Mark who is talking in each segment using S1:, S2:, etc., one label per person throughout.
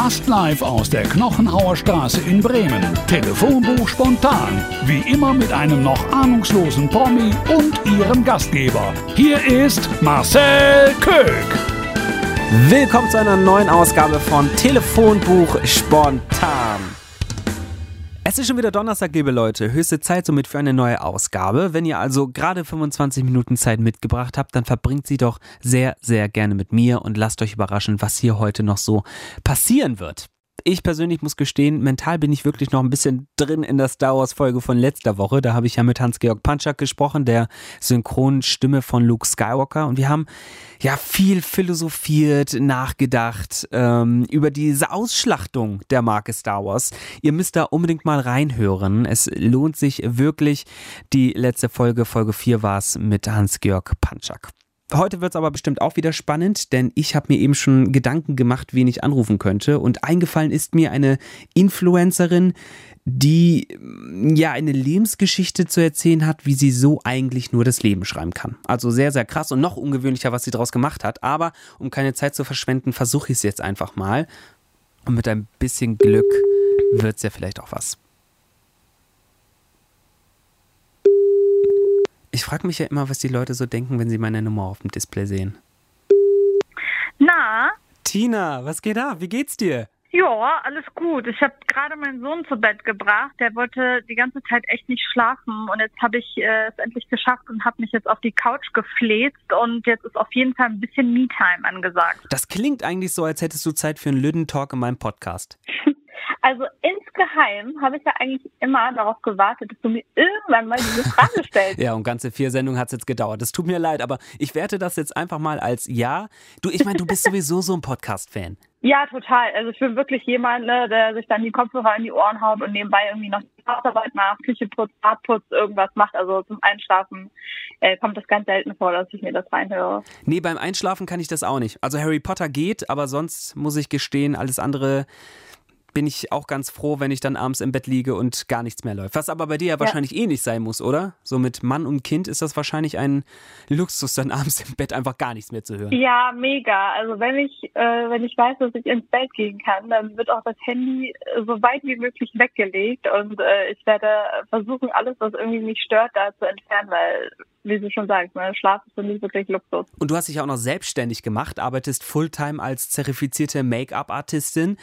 S1: Fast live aus der Knochenhauer Straße in Bremen. Telefonbuch spontan. Wie immer mit einem noch ahnungslosen Promi und ihrem Gastgeber. Hier ist Marcel Köck.
S2: Willkommen zu einer neuen Ausgabe von Telefonbuch spontan. Es ist schon wieder Donnerstag, liebe Leute. Höchste Zeit somit für eine neue Ausgabe. Wenn ihr also gerade 25 Minuten Zeit mitgebracht habt, dann verbringt sie doch sehr, sehr gerne mit mir und lasst euch überraschen, was hier heute noch so passieren wird ich persönlich muss gestehen, mental bin ich wirklich noch ein bisschen drin in der Star Wars Folge von letzter Woche. Da habe ich ja mit Hans-Georg Panchak gesprochen, der Synchronstimme von Luke Skywalker. Und wir haben ja viel philosophiert, nachgedacht ähm, über diese Ausschlachtung der Marke Star Wars. Ihr müsst da unbedingt mal reinhören. Es lohnt sich wirklich. Die letzte Folge, Folge 4 war es mit Hans-Georg Panchak. Heute wird es aber bestimmt auch wieder spannend, denn ich habe mir eben schon Gedanken gemacht, wen ich anrufen könnte. Und eingefallen ist mir eine Influencerin, die ja eine Lebensgeschichte zu erzählen hat, wie sie so eigentlich nur das Leben schreiben kann. Also sehr, sehr krass und noch ungewöhnlicher, was sie daraus gemacht hat. Aber um keine Zeit zu verschwenden, versuche ich es jetzt einfach mal. Und mit ein bisschen Glück wird es ja vielleicht auch was. Ich frage mich ja immer, was die Leute so denken, wenn sie meine Nummer auf dem Display sehen.
S3: Na?
S2: Tina, was geht ab? Wie geht's dir?
S3: Ja, alles gut. Ich habe gerade meinen Sohn zu Bett gebracht. Der wollte die ganze Zeit echt nicht schlafen und jetzt habe ich äh, es endlich geschafft und habe mich jetzt auf die Couch gefläzt und jetzt ist auf jeden Fall ein bisschen Me-Time angesagt.
S2: Das klingt eigentlich so, als hättest du Zeit für einen Lüden-Talk in meinem Podcast.
S3: Also insgeheim habe ich ja eigentlich immer darauf gewartet, dass du mir irgendwann mal diese Frage stellst.
S2: ja, und ganze vier Sendungen hat es jetzt gedauert. Das tut mir leid, aber ich werte das jetzt einfach mal als Ja. Du, ich meine, du bist sowieso so ein Podcast-Fan.
S3: Ja, total. Also ich bin wirklich jemand, ne, der sich dann die Kopfhörer in die Ohren haut und nebenbei irgendwie noch die Hausarbeit macht, Küche putzt, Badputz, irgendwas macht. Also zum Einschlafen äh, kommt das ganz selten vor, dass ich mir das reinhöre.
S2: Nee, beim Einschlafen kann ich das auch nicht. Also Harry Potter geht, aber sonst muss ich gestehen, alles andere bin ich auch ganz froh, wenn ich dann abends im Bett liege und gar nichts mehr läuft. Was aber bei dir ja, ja. wahrscheinlich eh nicht sein muss, oder? So mit Mann und Kind ist das wahrscheinlich ein Luxus, dann abends im Bett einfach gar nichts mehr zu hören.
S3: Ja, mega. Also wenn ich, äh, wenn ich weiß, dass ich ins Bett gehen kann, dann wird auch das Handy so weit wie möglich weggelegt und äh, ich werde versuchen, alles, was irgendwie mich stört, da zu entfernen, weil wie du schon sagst, ne, Schlaf ist für mich wirklich Luxus.
S2: Und du hast dich auch noch selbstständig gemacht, arbeitest Fulltime als zertifizierte Make-up-Artistin.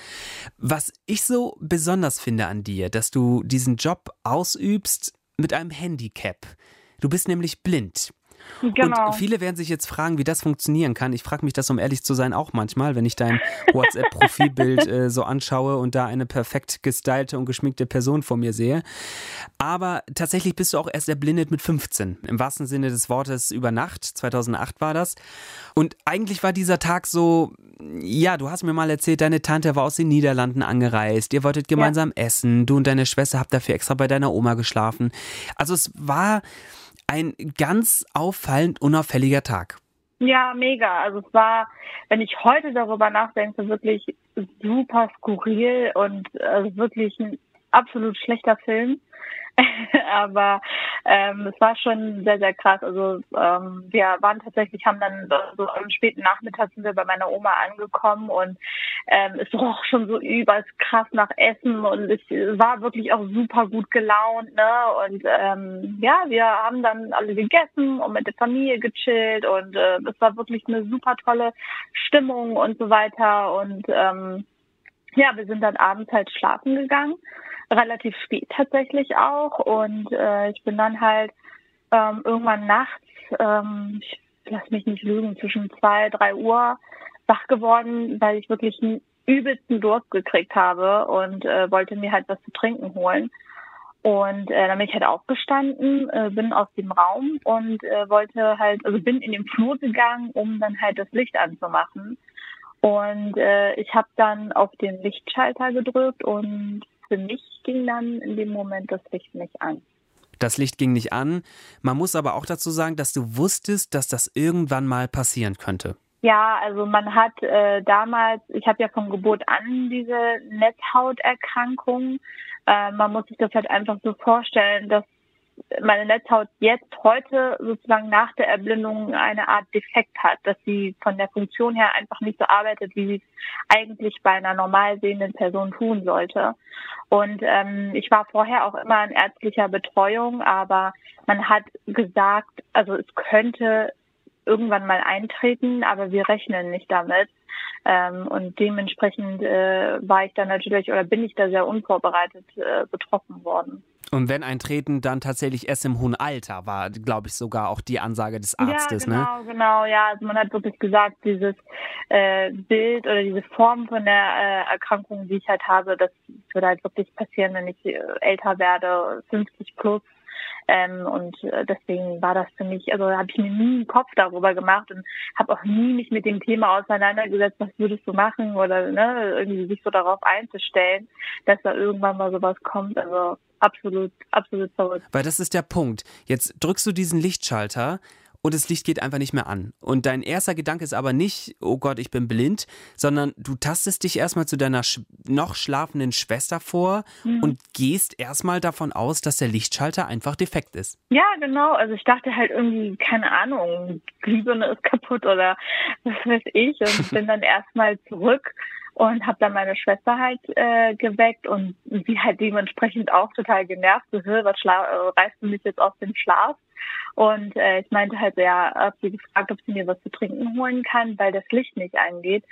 S2: Was ich so besonders finde an dir, dass du diesen Job ausübst mit einem Handicap. Du bist nämlich blind. Genau. Und viele werden sich jetzt fragen, wie das funktionieren kann. Ich frage mich das, um ehrlich zu sein, auch manchmal, wenn ich dein WhatsApp-Profilbild äh, so anschaue und da eine perfekt gestylte und geschminkte Person vor mir sehe. Aber tatsächlich bist du auch erst erblindet mit 15. Im wahrsten Sinne des Wortes über Nacht. 2008 war das. Und eigentlich war dieser Tag so, ja, du hast mir mal erzählt, deine Tante war aus den Niederlanden angereist. Ihr wolltet gemeinsam ja. essen. Du und deine Schwester habt dafür extra bei deiner Oma geschlafen. Also es war ein ganz auffallend unauffälliger Tag.
S3: Ja, mega. Also es war, wenn ich heute darüber nachdenke, wirklich super skurril und also wirklich ein absolut schlechter Film. aber ähm, es war schon sehr, sehr krass. Also ähm, wir waren tatsächlich, haben dann so am späten Nachmittag sind wir bei meiner Oma angekommen und ähm, es roch schon so übers krass nach Essen und ich war wirklich auch super gut gelaunt, ne? Und ähm, ja, wir haben dann alle gegessen und mit der Familie gechillt und äh, es war wirklich eine super tolle Stimmung und so weiter. Und ähm, ja, wir sind dann abends halt schlafen gegangen relativ spät tatsächlich auch. Und äh, ich bin dann halt ähm, irgendwann nachts, ähm, ich lass mich nicht lügen, zwischen zwei, drei Uhr wach geworden, weil ich wirklich einen übelsten Durst gekriegt habe und äh, wollte mir halt was zu trinken holen. Und äh, dann bin ich halt aufgestanden, äh, bin aus dem Raum und äh, wollte halt, also bin in den Flur gegangen, um dann halt das Licht anzumachen. Und äh, ich habe dann auf den Lichtschalter gedrückt und für mich ging dann in dem Moment das Licht nicht an.
S2: Das Licht ging nicht an. Man muss aber auch dazu sagen, dass du wusstest, dass das irgendwann mal passieren könnte.
S3: Ja, also man hat äh, damals, ich habe ja von Geburt an diese Netzhauterkrankung. Äh, man muss sich das halt einfach so vorstellen, dass meine Netzhaut jetzt heute sozusagen nach der Erblindung eine Art Defekt hat, dass sie von der Funktion her einfach nicht so arbeitet, wie sie es eigentlich bei einer normal sehenden Person tun sollte. Und ähm, ich war vorher auch immer in ärztlicher Betreuung, aber man hat gesagt, also es könnte irgendwann mal eintreten, aber wir rechnen nicht damit. Ähm, und dementsprechend äh, war ich da natürlich oder bin ich da sehr unvorbereitet äh, betroffen worden.
S2: Und wenn eintreten, dann tatsächlich erst im hohen Alter, war, glaube ich, sogar auch die Ansage des Arztes,
S3: ja,
S2: genau,
S3: ne? Genau, genau, ja. Also man hat wirklich gesagt, dieses äh, Bild oder diese Form von der äh, Erkrankung, die ich halt habe, das würde halt wirklich passieren, wenn ich äh, älter werde, 50 plus. Ähm, und äh, deswegen war das für mich, also habe ich mir nie einen Kopf darüber gemacht und habe auch nie mich mit dem Thema auseinandergesetzt, was würdest du machen oder ne, irgendwie sich so darauf einzustellen, dass da irgendwann mal sowas kommt. Also absolut, absolut verrückt.
S2: Weil das ist der Punkt. Jetzt drückst du diesen Lichtschalter und das Licht geht einfach nicht mehr an. Und dein erster Gedanke ist aber nicht, oh Gott, ich bin blind, sondern du tastest dich erstmal zu deiner sch noch schlafenden Schwester vor mhm. und gehst erstmal davon aus, dass der Lichtschalter einfach defekt ist.
S3: Ja, genau. Also ich dachte halt irgendwie, keine Ahnung, Glühbirne ist kaputt oder was weiß ich und bin dann erstmal zurück und habe dann meine Schwester halt äh, geweckt und sie halt dementsprechend auch total genervt, so, was schla äh, reißt du mich jetzt aus dem Schlaf? Und äh, ich meinte halt, ja, hab sie gefragt, ob sie mir was zu trinken holen kann, weil das Licht nicht angeht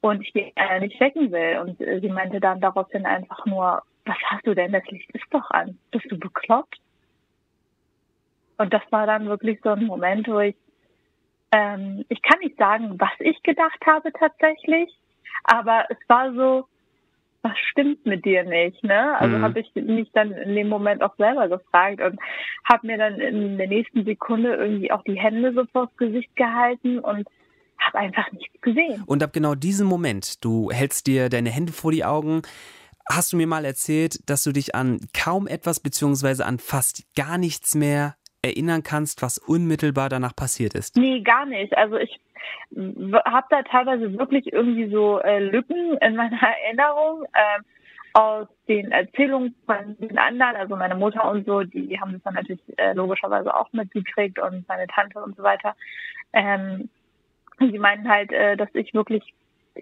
S3: und ich die äh, nicht wecken will. Und äh, sie meinte dann daraufhin einfach nur, was hast du denn? Das Licht ist doch an. Bist du bekloppt? Und das war dann wirklich so ein Moment, wo ich, ähm, ich kann nicht sagen, was ich gedacht habe tatsächlich, aber es war so, was stimmt mit dir nicht, ne? Also mhm. habe ich mich dann in dem Moment auch selber gefragt und habe mir dann in der nächsten Sekunde irgendwie auch die Hände so vors Gesicht gehalten und habe einfach nichts gesehen.
S2: Und ab genau diesem Moment, du hältst dir deine Hände vor die Augen, hast du mir mal erzählt, dass du dich an kaum etwas beziehungsweise an fast gar nichts mehr erinnern kannst, was unmittelbar danach passiert ist?
S3: Nee, gar nicht. Also ich habe da teilweise wirklich irgendwie so äh, Lücken in meiner Erinnerung äh, aus den Erzählungen von den anderen, also meine Mutter und so, die haben das dann natürlich äh, logischerweise auch mitgekriegt und meine Tante und so weiter. Ähm, sie meinten halt, äh, dass ich wirklich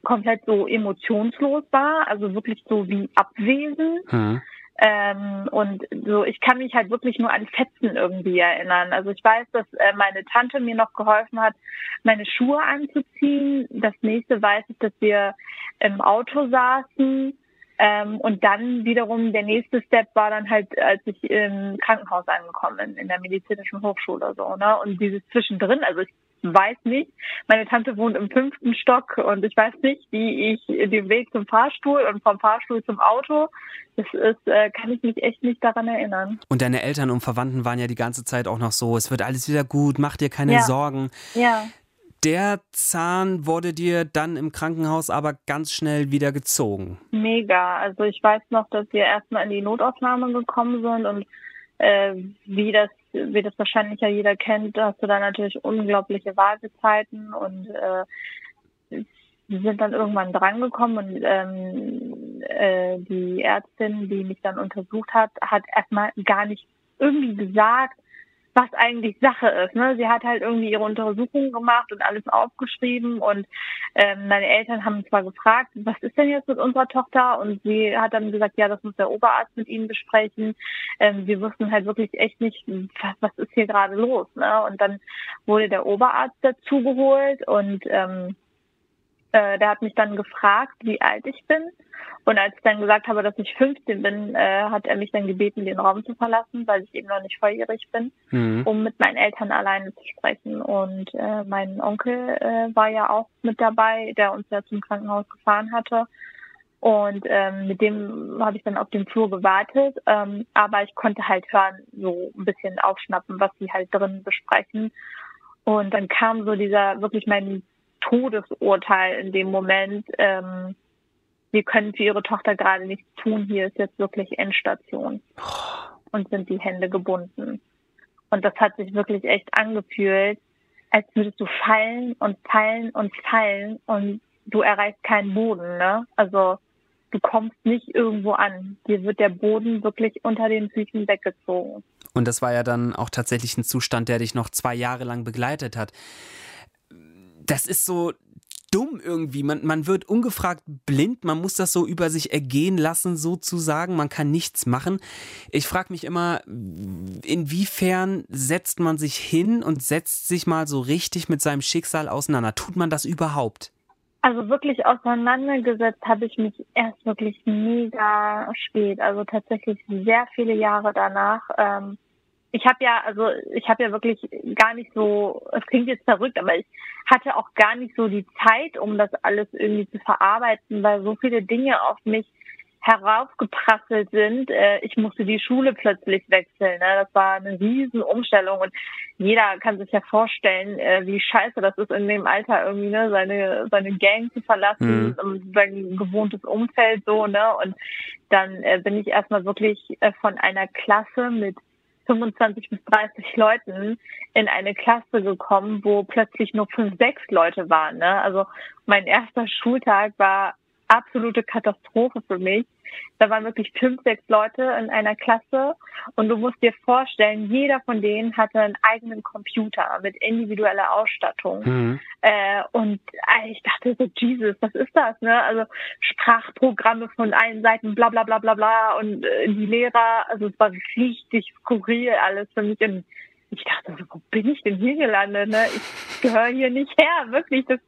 S3: komplett so emotionslos war, also wirklich so wie abwesend. Mhm. Ähm, und so, ich kann mich halt wirklich nur an Fetzen irgendwie erinnern. Also ich weiß, dass äh, meine Tante mir noch geholfen hat, meine Schuhe anzuziehen. Das nächste weiß ich, dass wir im Auto saßen. Ähm, und dann wiederum der nächste Step war dann halt, als ich im Krankenhaus angekommen bin, in der medizinischen Hochschule so, ne? Und dieses zwischendrin, also ich weiß nicht. Meine Tante wohnt im fünften Stock und ich weiß nicht, wie ich den Weg zum Fahrstuhl und vom Fahrstuhl zum Auto, das ist, äh, kann ich mich echt nicht daran erinnern.
S2: Und deine Eltern und Verwandten waren ja die ganze Zeit auch noch so, es wird alles wieder gut, mach dir keine
S3: ja.
S2: Sorgen.
S3: Ja.
S2: Der Zahn wurde dir dann im Krankenhaus aber ganz schnell wieder gezogen.
S3: Mega. Also ich weiß noch, dass wir erstmal in die Notaufnahme gekommen sind und äh, wie das wie das wahrscheinlich ja jeder kennt, hast du da natürlich unglaubliche Wartezeiten und äh, sind dann irgendwann drangekommen und ähm, äh, die Ärztin, die mich dann untersucht hat, hat erstmal gar nicht irgendwie gesagt, was eigentlich Sache ist. Ne? Sie hat halt irgendwie ihre Untersuchungen gemacht und alles aufgeschrieben und ähm, meine Eltern haben zwar gefragt, was ist denn jetzt mit unserer Tochter? Und sie hat dann gesagt, ja, das muss der Oberarzt mit ihnen besprechen. Ähm, wir wussten halt wirklich echt nicht, was, was ist hier gerade los. Ne? Und dann wurde der Oberarzt dazugeholt und ähm, äh, der hat mich dann gefragt, wie alt ich bin. Und als ich dann gesagt habe, dass ich 15 bin, äh, hat er mich dann gebeten, den Raum zu verlassen, weil ich eben noch nicht volljährig bin, mhm. um mit meinen Eltern alleine zu sprechen. Und äh, mein Onkel äh, war ja auch mit dabei, der uns ja zum Krankenhaus gefahren hatte. Und ähm, mit dem habe ich dann auf dem Flur gewartet. Ähm, aber ich konnte halt hören, so ein bisschen aufschnappen, was sie halt drin besprechen. Und dann kam so dieser wirklich mein Todesurteil in dem Moment. Ähm, wir können für ihre Tochter gerade nichts tun. Hier ist jetzt wirklich Endstation. Und sind die Hände gebunden. Und das hat sich wirklich echt angefühlt, als würdest du fallen und fallen und fallen und du erreichst keinen Boden, ne? Also du kommst nicht irgendwo an. Dir wird der Boden wirklich unter den Füßen weggezogen.
S2: Und das war ja dann auch tatsächlich ein Zustand, der dich noch zwei Jahre lang begleitet hat. Das ist so dumm irgendwie. Man, man wird ungefragt blind, man muss das so über sich ergehen lassen, sozusagen. Man kann nichts machen. Ich frage mich immer, inwiefern setzt man sich hin und setzt sich mal so richtig mit seinem Schicksal auseinander? Tut man das überhaupt?
S3: Also wirklich auseinandergesetzt habe ich mich erst wirklich mega spät, also tatsächlich sehr viele Jahre danach. Ähm, ich habe ja, also ich habe ja wirklich gar nicht so, es klingt jetzt verrückt, aber ich hatte auch gar nicht so die Zeit, um das alles irgendwie zu verarbeiten, weil so viele Dinge auf mich heraufgeprasselt sind. Äh, ich musste die Schule plötzlich wechseln. Ne? Das war eine riesen Umstellung und jeder kann sich ja vorstellen, äh, wie scheiße das ist in dem Alter irgendwie, ne, seine seine Gang zu verlassen, mhm. sein gewohntes Umfeld so, ne? Und dann äh, bin ich erstmal wirklich von einer Klasse mit 25 bis 30 Leuten in eine Klasse gekommen, wo plötzlich nur fünf, sechs Leute waren. Ne? Also mein erster Schultag war absolute Katastrophe für mich. Da waren wirklich fünf, sechs Leute in einer Klasse und du musst dir vorstellen, jeder von denen hatte einen eigenen Computer mit individueller Ausstattung. Mhm. Äh, und äh, ich dachte so, Jesus, was ist das? Ne? Also Sprachprogramme von allen Seiten, bla bla bla bla bla und äh, die Lehrer, also es war richtig skurril alles für mich. Und ich dachte, so, wo bin ich denn hier gelandet? Ne? Ich gehöre hier nicht her, wirklich. Das,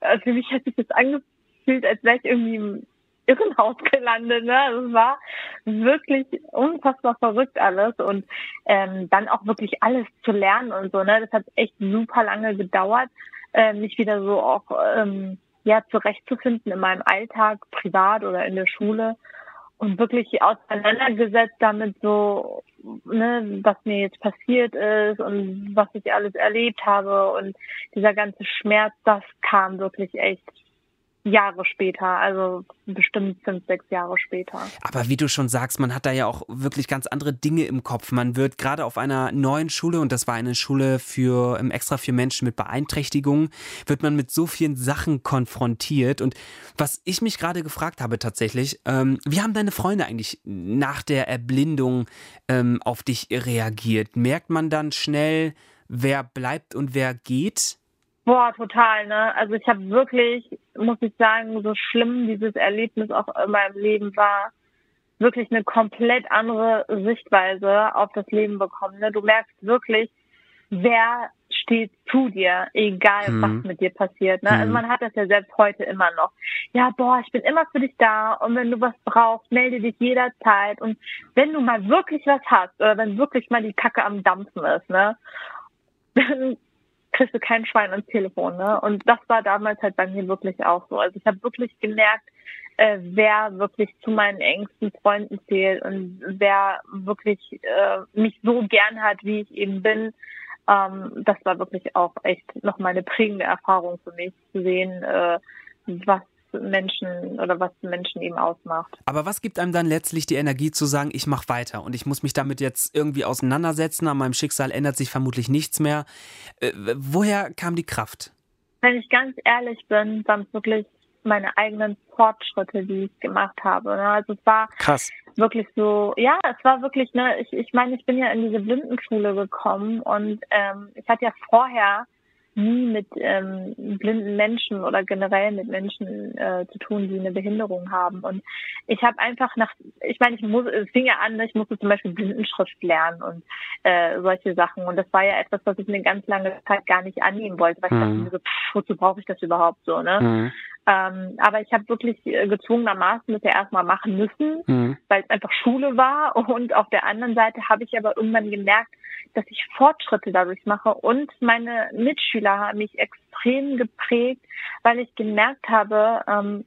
S3: also für mich hat sich das angefühlt, als wäre ich irgendwie im Irrenhaus gelandet. Ne? Also es war wirklich unfassbar verrückt alles und ähm, dann auch wirklich alles zu lernen und so. Ne? Das hat echt super lange gedauert, äh, mich wieder so auch ähm, ja zurechtzufinden in meinem Alltag, privat oder in der Schule und wirklich auseinandergesetzt damit so, ne, was mir jetzt passiert ist und was ich alles erlebt habe und dieser ganze Schmerz, das kam wirklich echt Jahre später, also bestimmt fünf, sechs Jahre später.
S2: Aber wie du schon sagst, man hat da ja auch wirklich ganz andere Dinge im Kopf. Man wird gerade auf einer neuen Schule, und das war eine Schule für extra für Menschen mit Beeinträchtigungen, wird man mit so vielen Sachen konfrontiert. Und was ich mich gerade gefragt habe tatsächlich, ähm, wie haben deine Freunde eigentlich nach der Erblindung ähm, auf dich reagiert? Merkt man dann schnell, wer bleibt und wer geht?
S3: Boah, total, ne? Also ich habe wirklich, muss ich sagen, so schlimm dieses Erlebnis auch in meinem Leben war, wirklich eine komplett andere Sichtweise auf das Leben bekommen. Ne? Du merkst wirklich, wer steht zu dir, egal mhm. was mit dir passiert. Ne? Also mhm. Also man hat das ja selbst heute immer noch. Ja, boah, ich bin immer für dich da und wenn du was brauchst, melde dich jederzeit. Und wenn du mal wirklich was hast oder wenn wirklich mal die Kacke am Dampfen ist, ne, dann kriegst du kein Schwein ans Telefon. Ne? Und das war damals halt bei mir wirklich auch so. Also ich habe wirklich gemerkt, äh, wer wirklich zu meinen engsten Freunden zählt und wer wirklich äh, mich so gern hat, wie ich eben bin. Ähm, das war wirklich auch echt noch mal eine prägende Erfahrung für mich zu sehen, äh, was Menschen oder was Menschen eben ausmacht.
S2: Aber was gibt einem dann letztlich die Energie zu sagen, ich mache weiter und ich muss mich damit jetzt irgendwie auseinandersetzen, an meinem Schicksal ändert sich vermutlich nichts mehr. Äh, woher kam die Kraft?
S3: Wenn ich ganz ehrlich bin, waren es wirklich meine eigenen Fortschritte, die ich gemacht habe. Ne? Also es war
S2: Krass.
S3: wirklich so, ja, es war wirklich, ne, ich, ich meine, ich bin ja in diese Blindenschule gekommen und ähm, ich hatte ja vorher nie mit ähm, blinden Menschen oder generell mit Menschen äh, zu tun, die eine Behinderung haben. Und ich habe einfach nach, ich meine, ich muss, es fing ja an, ich musste zum Beispiel Blindenschrift lernen und äh, solche Sachen. Und das war ja etwas, was ich eine ganz lange Zeit gar nicht annehmen wollte, weil ich dachte mhm. mir so, pff, wozu brauche ich das überhaupt so, ne? Mhm. Ähm, aber ich habe wirklich äh, gezwungenermaßen das ja erstmal machen müssen, mhm. weil es einfach Schule war. Und auf der anderen Seite habe ich aber irgendwann gemerkt, dass ich Fortschritte dadurch mache. Und meine Mitschüler haben mich extrem geprägt, weil ich gemerkt habe, ähm,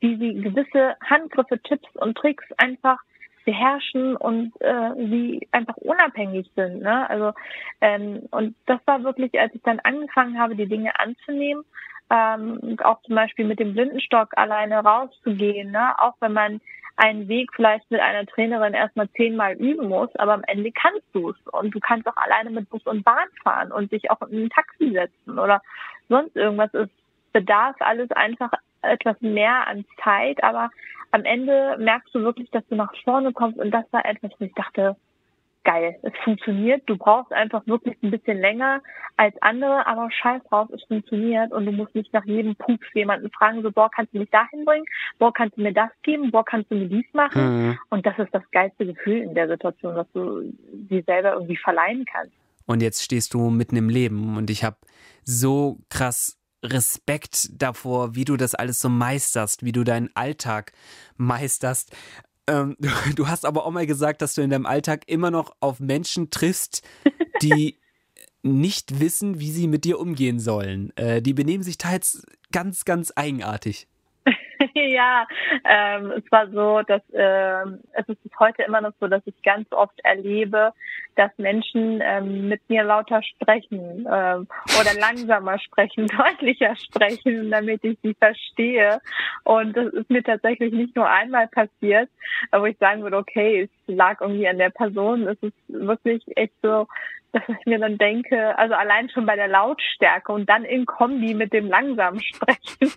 S3: wie sie gewisse Handgriffe, Tipps und Tricks einfach beherrschen und äh, sie einfach unabhängig sind. Ne? Also ähm, und das war wirklich, als ich dann angefangen habe, die Dinge anzunehmen, ähm, auch zum Beispiel mit dem Blindenstock alleine rauszugehen, ne? auch wenn man einen Weg vielleicht mit einer Trainerin erstmal zehnmal üben muss, aber am Ende kannst du es und du kannst auch alleine mit Bus und Bahn fahren und dich auch in ein Taxi setzen oder sonst irgendwas. Es bedarf alles einfach etwas mehr an Zeit, aber am Ende merkst du wirklich, dass du nach vorne kommst und das war etwas, wo ich dachte, geil. Es funktioniert. Du brauchst einfach wirklich ein bisschen länger als andere, aber scheiß drauf, es funktioniert und du musst nicht nach jedem Pups jemanden fragen, so, boah, kannst du mich dahin bringen? Boah, kannst du mir das geben? Boah, kannst du mir dies machen? Mhm. Und das ist das geilste Gefühl in der Situation, dass du dir selber irgendwie verleihen kannst.
S2: Und jetzt stehst du mitten im Leben und ich habe so krass Respekt davor, wie du das alles so meisterst, wie du deinen Alltag meisterst. Ähm, du, du, hast aber auch mal gesagt, dass du in deinem Alltag immer noch auf Menschen triffst, die nicht wissen, wie sie mit dir umgehen sollen. Äh, die benehmen sich teils ganz, ganz eigenartig.
S3: ja, ähm, es war so, dass ähm, es ist heute immer noch so, dass ich ganz oft erlebe, dass Menschen ähm, mit mir lauter sprechen ähm, oder langsamer sprechen, deutlicher sprechen, damit ich sie verstehe. Und das ist mir tatsächlich nicht nur einmal passiert, wo ich sagen würde, okay, es lag irgendwie an der Person. Es ist wirklich echt so, dass ich mir dann denke, also allein schon bei der Lautstärke und dann in Kombi mit dem langsamen Sprechen,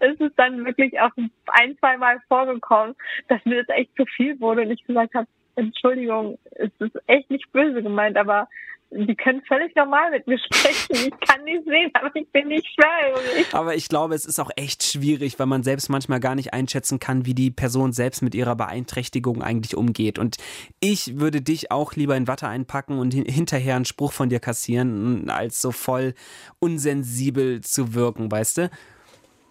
S3: ist es dann wirklich auch ein, zwei Mal vorgekommen, dass mir das echt zu viel wurde und ich gesagt habe, Entschuldigung, es ist echt nicht böse gemeint, aber die können völlig normal mit mir sprechen. Ich kann nicht sehen, aber ich bin nicht schwer.
S2: Aber ich glaube, es ist auch echt schwierig, weil man selbst manchmal gar nicht einschätzen kann, wie die Person selbst mit ihrer Beeinträchtigung eigentlich umgeht. Und ich würde dich auch lieber in Watte einpacken und hinterher einen Spruch von dir kassieren, als so voll unsensibel zu wirken, weißt du?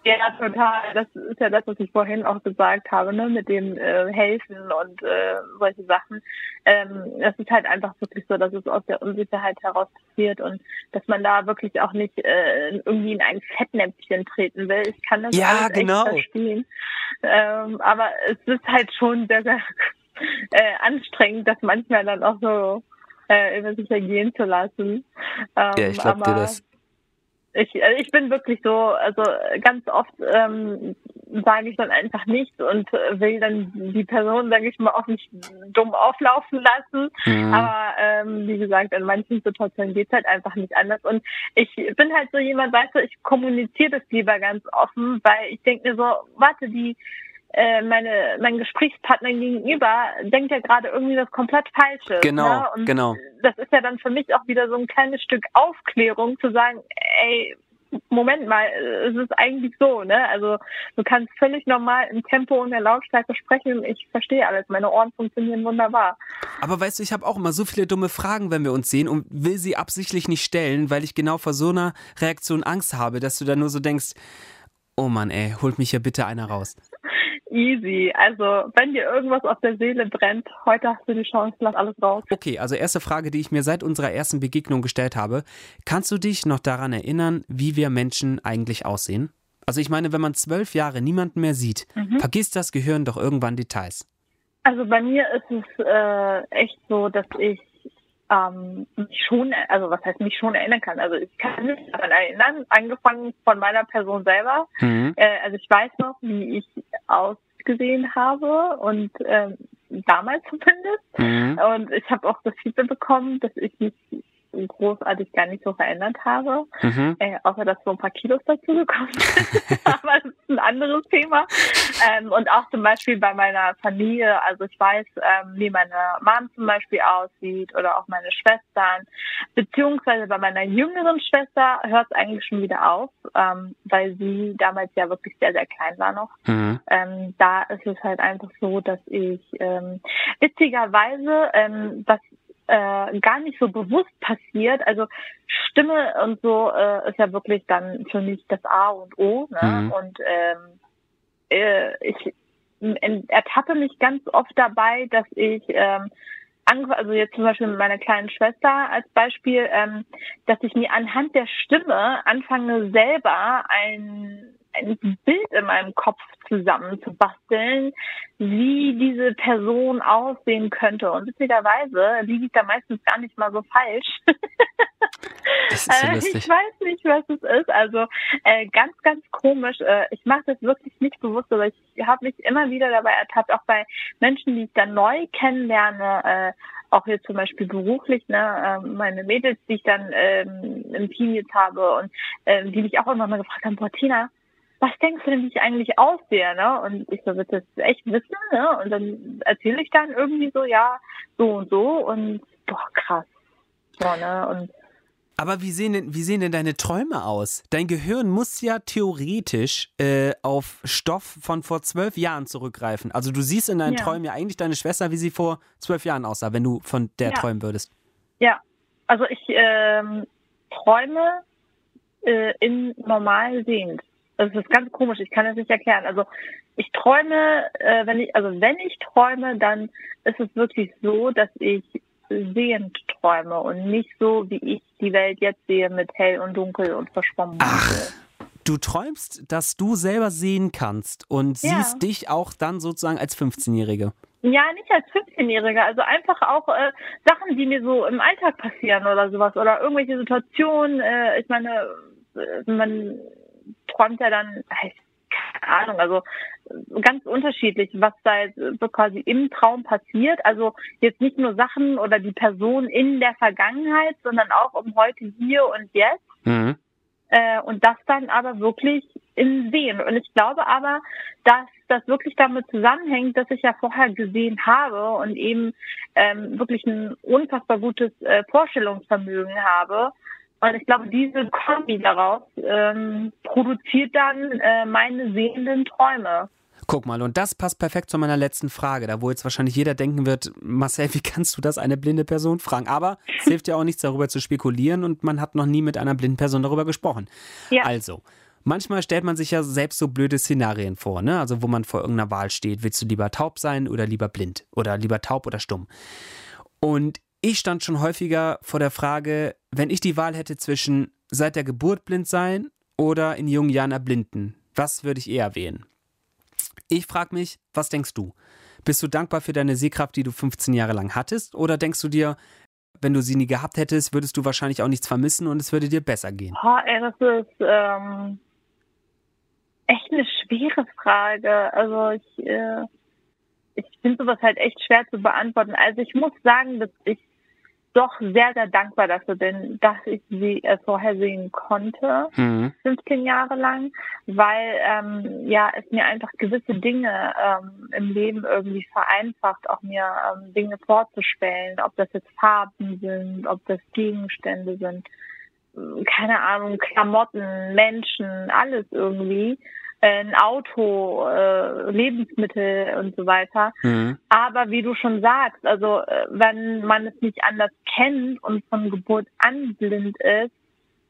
S3: Ja, total. Das ist ja das, was ich vorhin auch gesagt habe, ne, mit dem äh, Helfen und äh, solche Sachen. Ähm, es ist halt einfach wirklich so, dass es aus der Unsicherheit heraus passiert und dass man da wirklich auch nicht äh, irgendwie in ein Fettnäpfchen treten will. Ich kann das
S2: ja, genau.
S3: verstehen. Ähm, aber es ist halt schon sehr, sehr äh, anstrengend, das manchmal dann auch so äh, über sich ergehen zu lassen.
S2: Ähm, ja, ich glaube dir das
S3: ich, also ich bin wirklich so, also ganz oft ähm, sage ich dann einfach nichts und will dann die Person, sage ich mal, auch nicht dumm auflaufen lassen. Mhm. Aber ähm, wie gesagt, in manchen Situationen geht's halt einfach nicht anders. Und ich bin halt so jemand, weißt du, ich kommuniziere das lieber ganz offen, weil ich denke mir so, warte, die äh, meine, mein Gesprächspartner gegenüber denkt ja gerade irgendwie das komplett Falsche.
S2: Genau, ne? Und genau.
S3: Das ist ja dann für mich auch wieder so ein kleines Stück Aufklärung zu sagen, ey, Moment mal, es ist eigentlich so, ne? Also du kannst völlig normal im Tempo und der Lautstärke sprechen ich verstehe alles. Meine Ohren funktionieren wunderbar.
S2: Aber weißt du, ich habe auch immer so viele dumme Fragen, wenn wir uns sehen und will sie absichtlich nicht stellen, weil ich genau vor so einer Reaktion Angst habe, dass du dann nur so denkst, oh Mann, ey, holt mich hier bitte einer raus.
S3: Easy. Also, wenn dir irgendwas auf der Seele brennt, heute hast du die Chance, lass alles raus.
S2: Okay, also erste Frage, die ich mir seit unserer ersten Begegnung gestellt habe. Kannst du dich noch daran erinnern, wie wir Menschen eigentlich aussehen? Also ich meine, wenn man zwölf Jahre niemanden mehr sieht, mhm. vergisst das Gehirn doch irgendwann Details.
S3: Also bei mir ist es äh, echt so, dass ich ähm, mich schon, also was heißt mich schon erinnern kann. Also ich kann mich daran erinnern, angefangen von meiner Person selber. Mhm. Äh, also ich weiß noch, wie ich ausgesehen habe und ähm, damals zumindest. Mhm. Und ich habe auch das Feedback bekommen, dass ich mich großartig gar nicht so verändert habe, mhm. äh, außer dass so ein paar Kilos dazugekommen sind. Aber das ist ein anderes Thema. Ähm, und auch zum Beispiel bei meiner Familie, also ich weiß, ähm, wie meine Mom zum Beispiel aussieht oder auch meine Schwestern, beziehungsweise bei meiner jüngeren Schwester hört es eigentlich schon wieder auf, ähm, weil sie damals ja wirklich sehr, sehr klein war noch. Mhm. Ähm, da ist es halt einfach so, dass ich ähm, witzigerweise, ähm, was äh, gar nicht so bewusst passiert. Also Stimme und so äh, ist ja wirklich dann für mich das A und O. Ne? Mhm. Und ähm, äh, ich ertappe mich ganz oft dabei, dass ich ähm, also jetzt zum Beispiel mit meiner kleinen Schwester als Beispiel, ähm, dass ich mir anhand der Stimme anfange selber ein ein Bild in meinem Kopf zusammenzubasteln, wie diese Person aussehen könnte. Und witzigerweise liege ich da meistens gar nicht mal so falsch.
S2: Das ist so
S3: äh, lustig. Ich weiß nicht, was es ist. Also äh, ganz, ganz komisch. Äh, ich mache das wirklich nicht bewusst, aber ich habe mich immer wieder dabei ertappt, auch bei Menschen, die ich dann neu kennenlerne, äh, auch jetzt zum Beispiel beruflich, ne, äh, meine Mädels, die ich dann ähm, im Team jetzt habe und äh, die mich auch immer mal gefragt haben, boah, Tina, was denkst du denn, wie ich eigentlich aussehe, ne? Und ich so, willst du das echt wissen, ne? Und dann erzähle ich dann irgendwie so, ja, so und so und boah, krass. So, ne? Und
S2: aber wie sehen, denn, wie sehen denn deine Träume aus? Dein Gehirn muss ja theoretisch äh, auf Stoff von vor zwölf Jahren zurückgreifen. Also du siehst in deinen ja. Träumen ja eigentlich deine Schwester, wie sie vor zwölf Jahren aussah, wenn du von der ja. träumen würdest.
S3: Ja, also ich ähm, träume äh, in normal sehend. Das ist ganz komisch, ich kann es nicht erklären. Also ich träume, äh, wenn ich, also wenn ich träume, dann ist es wirklich so, dass ich sehend träume und nicht so, wie ich die Welt jetzt sehe mit hell und dunkel und verschwommen.
S2: Ach. Du träumst, dass du selber sehen kannst und ja. siehst dich auch dann sozusagen als 15-Jährige.
S3: Ja, nicht als 15-Jährige, also einfach auch äh, Sachen, die mir so im Alltag passieren oder sowas oder irgendwelche Situationen. Äh, ich meine, äh, man träumt ja dann, keine Ahnung, also ganz unterschiedlich, was da jetzt so quasi im Traum passiert. Also jetzt nicht nur Sachen oder die Person in der Vergangenheit, sondern auch um heute, hier und jetzt. Mhm. Äh, und das dann aber wirklich im Sehen. Und ich glaube aber, dass das wirklich damit zusammenhängt, dass ich ja vorher gesehen habe und eben ähm, wirklich ein unfassbar gutes äh, Vorstellungsvermögen habe und ich glaube, diese Kombi daraus ähm, produziert dann äh, meine sehenden Träume.
S2: Guck mal, und das passt perfekt zu meiner letzten Frage, da wo jetzt wahrscheinlich jeder denken wird, Marcel, wie kannst du das eine blinde Person fragen? Aber es hilft ja auch nichts darüber zu spekulieren und man hat noch nie mit einer blinden Person darüber gesprochen. Ja. Also, manchmal stellt man sich ja selbst so blöde Szenarien vor, ne? Also, wo man vor irgendeiner Wahl steht. Willst du lieber taub sein oder lieber blind? Oder lieber taub oder stumm? Und ich stand schon häufiger vor der Frage, wenn ich die Wahl hätte zwischen seit der Geburt blind sein oder in jungen Jahren erblinden, was würde ich eher wählen? Ich frage mich, was denkst du? Bist du dankbar für deine Sehkraft, die du 15 Jahre lang hattest? Oder denkst du dir, wenn du sie nie gehabt hättest, würdest du wahrscheinlich auch nichts vermissen und es würde dir besser gehen?
S3: Oh, ey, das ist ähm, echt eine schwere Frage. Also ich, äh, ich finde sowas halt echt schwer zu beantworten. Also ich muss sagen, dass ich doch sehr, sehr dankbar dafür bin, dass ich sie äh, vorhersehen konnte, mhm. 15 Jahre lang, weil ähm, ja es mir einfach gewisse Dinge ähm, im Leben irgendwie vereinfacht, auch mir ähm, Dinge vorzustellen, ob das jetzt Farben sind, ob das Gegenstände sind, keine Ahnung, Klamotten, Menschen, alles irgendwie ein Auto, äh, Lebensmittel und so weiter. Mhm. Aber wie du schon sagst, also äh, wenn man es nicht anders kennt und von Geburt an blind ist,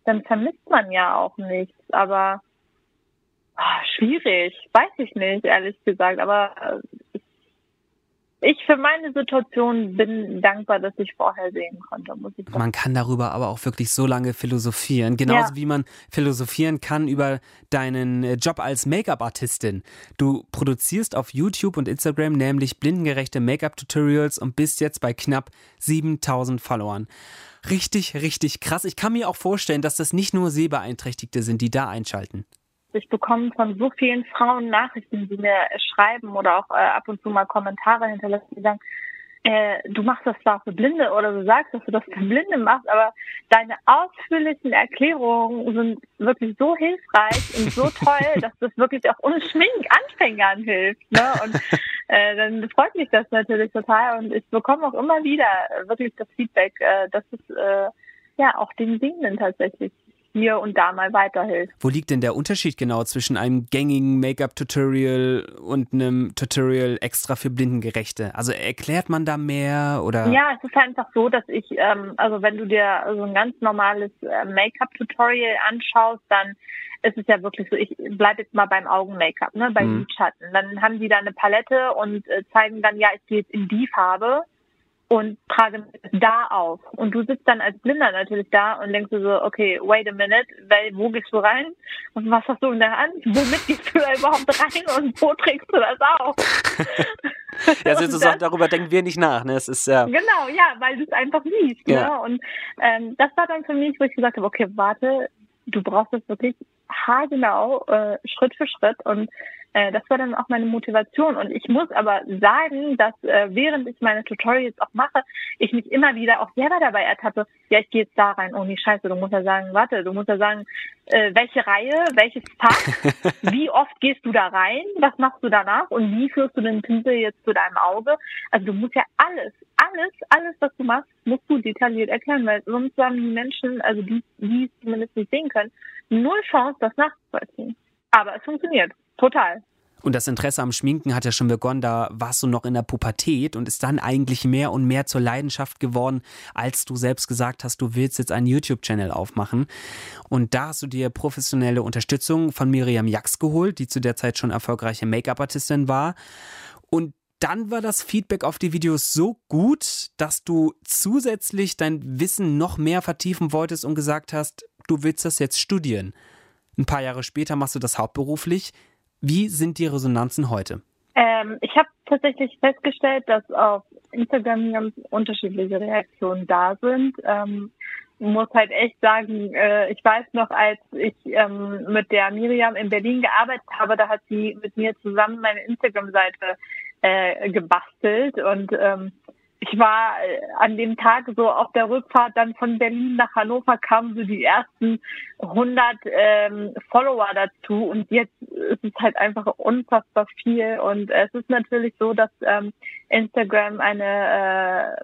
S3: dann vermisst man ja auch nichts. Aber ach, schwierig, weiß ich nicht, ehrlich gesagt. Aber äh, ich für meine Situation bin dankbar, dass ich vorher sehen konnte, muss ich.
S2: Man kann darüber aber auch wirklich so lange philosophieren. Genauso ja. wie man philosophieren kann über deinen äh, Job als Make-up-Artistin. Du produzierst auf YouTube und Instagram nämlich blindengerechte Make-up-Tutorials und bist jetzt bei knapp 7000 Followern. Richtig, richtig krass. Ich kann mir auch vorstellen, dass das nicht nur Sehbeeinträchtigte sind, die da einschalten.
S3: Ich bekomme von so vielen Frauen Nachrichten, die mir schreiben oder auch äh, ab und zu mal Kommentare hinterlassen, die sagen, äh, du machst das zwar für Blinde oder du sagst, dass du das für Blinde machst, aber deine ausführlichen Erklärungen sind wirklich so hilfreich und so toll, dass das wirklich auch ohne Schmink Anfängern hilft. Ne? Und äh, dann freut mich das natürlich total und ich bekomme auch immer wieder wirklich das Feedback, äh, dass es äh, ja auch den Sehenden tatsächlich hier und da mal weiterhilft.
S2: Wo liegt denn der Unterschied genau zwischen einem gängigen Make-up-Tutorial und einem Tutorial extra für Blindengerechte? Also erklärt man da mehr oder?
S3: Ja, es ist einfach so, dass ich, ähm, also wenn du dir so ein ganz normales äh, Make-up-Tutorial anschaust, dann ist es ja wirklich so, ich bleibe jetzt mal beim Augen-Make-up, ne, beim mhm. Lidschatten. Dann haben die da eine Palette und äh, zeigen dann, ja, ich gehe jetzt in die Farbe und trage da auf. Und du sitzt dann als Blinder natürlich da und denkst du so, okay, wait a minute, weil, wo gehst du rein? Und was hast du in der Hand? Womit gehst du da überhaupt rein und wo trägst du das auf?
S2: ja, sozusagen, darüber denken wir nicht nach, ne? Es ist ja.
S3: Genau, ja, weil du es einfach siehst, ja. ne? Und ähm, das war dann für mich, wo ich gesagt habe, okay, warte, du brauchst das wirklich haargenau, äh, Schritt für Schritt und äh, das war dann auch meine Motivation. Und ich muss aber sagen, dass äh, während ich meine Tutorials auch mache, ich mich immer wieder auch selber dabei ertappe, ja, ich gehe jetzt da rein. Oh nee, scheiße, du musst ja sagen, warte, du musst ja sagen, äh, welche Reihe, welches Fach, wie oft gehst du da rein, was machst du danach und wie führst du den Pinsel jetzt zu deinem Auge? Also du musst ja alles, alles, alles, was du machst, musst du detailliert erklären, weil sonst haben die Menschen, also die, die es zumindest nicht sehen können, null Chance, das nachzuvollziehen. Aber es funktioniert. Total.
S2: Und das Interesse am Schminken hat ja schon begonnen, da warst du noch in der Pubertät und ist dann eigentlich mehr und mehr zur Leidenschaft geworden, als du selbst gesagt hast, du willst jetzt einen YouTube-Channel aufmachen. Und da hast du dir professionelle Unterstützung von Miriam Jax geholt, die zu der Zeit schon erfolgreiche Make-up-Artistin war. Und dann war das Feedback auf die Videos so gut, dass du zusätzlich dein Wissen noch mehr vertiefen wolltest und gesagt hast, du willst das jetzt studieren. Ein paar Jahre später machst du das hauptberuflich. Wie sind die Resonanzen heute?
S3: Ähm, ich habe tatsächlich festgestellt, dass auf Instagram ganz unterschiedliche Reaktionen da sind. Ähm, muss halt echt sagen, äh, ich weiß noch, als ich ähm, mit der Miriam in Berlin gearbeitet habe, da hat sie mit mir zusammen meine Instagram-Seite äh, gebastelt. Und ähm, ich war äh, an dem Tag so auf der Rückfahrt dann von Berlin nach Hannover kamen so die ersten 100 ähm, Follower dazu. Und jetzt ist es halt einfach unfassbar viel. Und es ist natürlich so, dass ähm, Instagram eine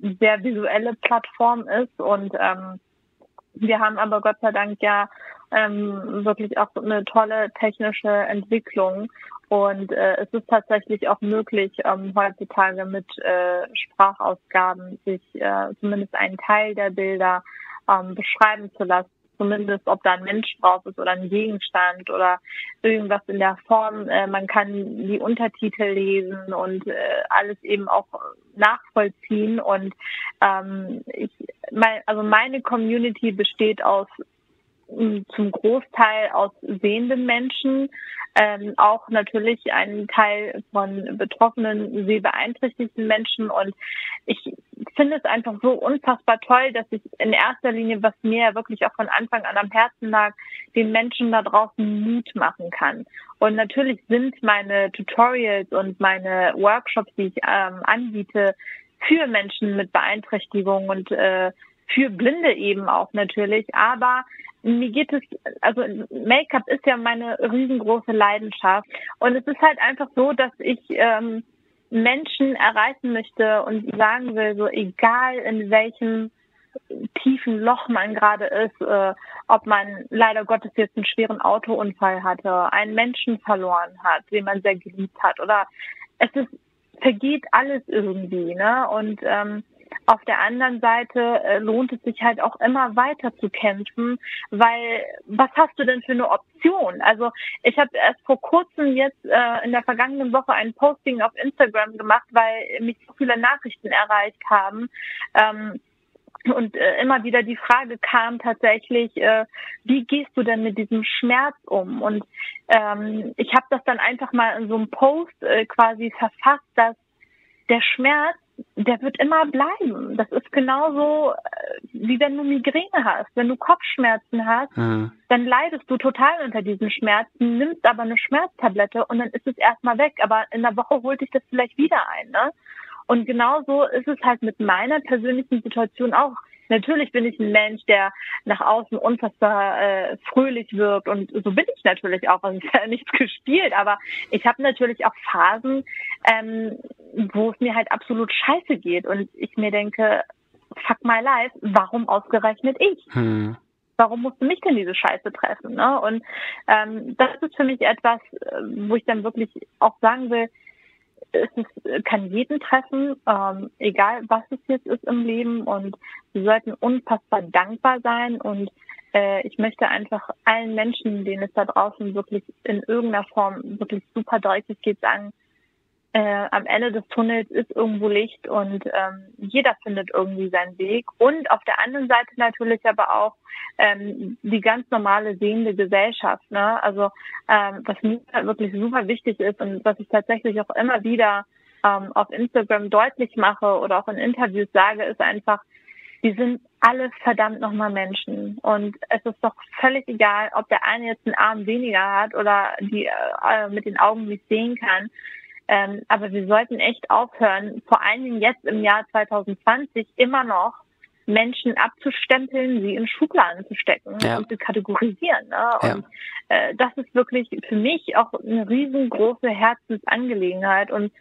S3: äh, sehr visuelle Plattform ist. Und ähm, wir haben aber Gott sei Dank ja ähm, wirklich auch eine tolle technische Entwicklung und äh, es ist tatsächlich auch möglich, ähm, heutzutage mit äh, Sprachausgaben sich äh, zumindest einen Teil der Bilder ähm, beschreiben zu lassen. Zumindest, ob da ein Mensch drauf ist oder ein Gegenstand oder irgendwas in der Form. Äh, man kann die Untertitel lesen und äh, alles eben auch nachvollziehen. Und ähm, ich, mein, also meine Community besteht aus zum Großteil aus sehenden Menschen, ähm, auch natürlich ein Teil von betroffenen, sehbeeinträchtigten Menschen. Und ich finde es einfach so unfassbar toll, dass ich in erster Linie, was mir wirklich auch von Anfang an am Herzen lag, den Menschen da draußen Mut machen kann. Und natürlich sind meine Tutorials und meine Workshops, die ich ähm, anbiete, für Menschen mit Beeinträchtigung und äh, für Blinde eben auch natürlich. Aber mir geht es, also Make-up ist ja meine riesengroße Leidenschaft. Und es ist halt einfach so, dass ich ähm, Menschen erreichen möchte und sagen will, so egal in welchem tiefen Loch man gerade ist, äh, ob man leider Gottes jetzt einen schweren Autounfall hatte, einen Menschen verloren hat, den man sehr geliebt hat, oder es ist vergeht alles irgendwie, ne? Und ähm, auf der anderen Seite äh, lohnt es sich halt auch immer weiter zu kämpfen, weil was hast du denn für eine Option? Also ich habe erst vor kurzem jetzt äh, in der vergangenen Woche ein Posting auf Instagram gemacht, weil mich so viele Nachrichten erreicht haben. Ähm, und äh, immer wieder die Frage kam tatsächlich, äh, wie gehst du denn mit diesem Schmerz um? Und ähm, ich habe das dann einfach mal in so einem Post äh, quasi verfasst, dass der Schmerz der wird immer bleiben. Das ist genauso, äh, wie wenn du Migräne hast. Wenn du Kopfschmerzen hast, mhm. dann leidest du total unter diesen Schmerzen, nimmst aber eine Schmerztablette und dann ist es erstmal weg. Aber in der Woche holt dich das vielleicht wieder ein. Ne? Und genauso ist es halt mit meiner persönlichen Situation auch. Natürlich bin ich ein Mensch, der nach außen unfassbar äh, fröhlich wirkt und so bin ich natürlich auch. Also ist ja nichts gespielt, aber ich habe natürlich auch Phasen, ähm, wo es mir halt absolut scheiße geht und ich mir denke, fuck my life, warum ausgerechnet ich? Hm. Warum musste mich denn diese Scheiße treffen? Ne? Und ähm, das ist für mich etwas, äh, wo ich dann wirklich auch sagen will, es ist, kann jeden treffen, ähm, egal was es jetzt ist im Leben. Und wir sollten unfassbar dankbar sein. Und äh, ich möchte einfach allen Menschen, denen es da draußen wirklich in irgendeiner Form wirklich super deutlich geht, sagen, äh, am Ende des Tunnels ist irgendwo Licht und ähm, jeder findet irgendwie seinen Weg. Und auf der anderen Seite natürlich aber auch ähm, die ganz normale sehende Gesellschaft. Ne? Also ähm, was mir wirklich super wichtig ist und was ich tatsächlich auch immer wieder ähm, auf Instagram deutlich mache oder auch in Interviews sage, ist einfach, die sind alle verdammt nochmal Menschen. Und es ist doch völlig egal, ob der eine jetzt einen Arm weniger hat oder die äh, mit den Augen nicht sehen kann. Ähm, aber wir sollten echt aufhören, vor allen Dingen jetzt im Jahr 2020 immer noch Menschen abzustempeln, sie in Schubladen zu stecken ja. und zu kategorisieren. Ne? Ja. Und äh, das ist wirklich für mich auch eine riesengroße Herzensangelegenheit. Und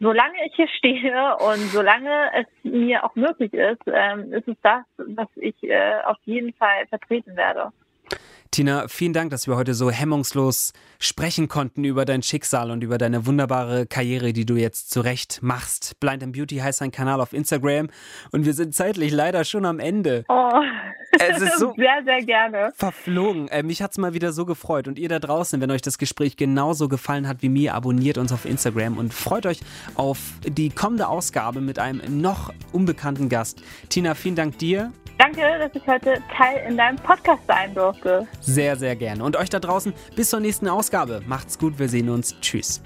S3: solange ich hier stehe und solange es mir auch möglich ist, ähm, ist es das, was ich äh, auf jeden Fall vertreten werde.
S2: Tina, vielen Dank, dass wir heute so hemmungslos sprechen konnten über dein Schicksal und über deine wunderbare Karriere, die du jetzt zurecht machst. Blind and Beauty heißt dein Kanal auf Instagram und wir sind zeitlich leider schon am Ende.
S3: Oh, es ist so sehr, sehr gerne.
S2: Verflogen. Äh, mich hat es mal wieder so gefreut und ihr da draußen, wenn euch das Gespräch genauso gefallen hat wie mir, abonniert uns auf Instagram und freut euch auf die kommende Ausgabe mit einem noch unbekannten Gast. Tina, vielen Dank dir.
S3: Danke, dass ich heute Teil in deinem Podcast sein durfte.
S2: Sehr, sehr gerne. Und euch da draußen bis zur nächsten Ausgabe. Macht's gut, wir sehen uns. Tschüss.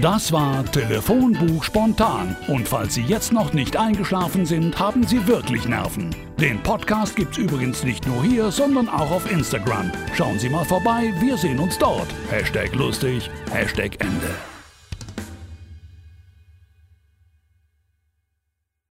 S1: Das war Telefonbuch spontan. Und falls Sie jetzt noch nicht eingeschlafen sind, haben Sie wirklich Nerven. Den Podcast gibt's übrigens nicht nur hier, sondern auch auf Instagram. Schauen Sie mal vorbei, wir sehen uns dort. Hashtag lustig, Hashtag Ende.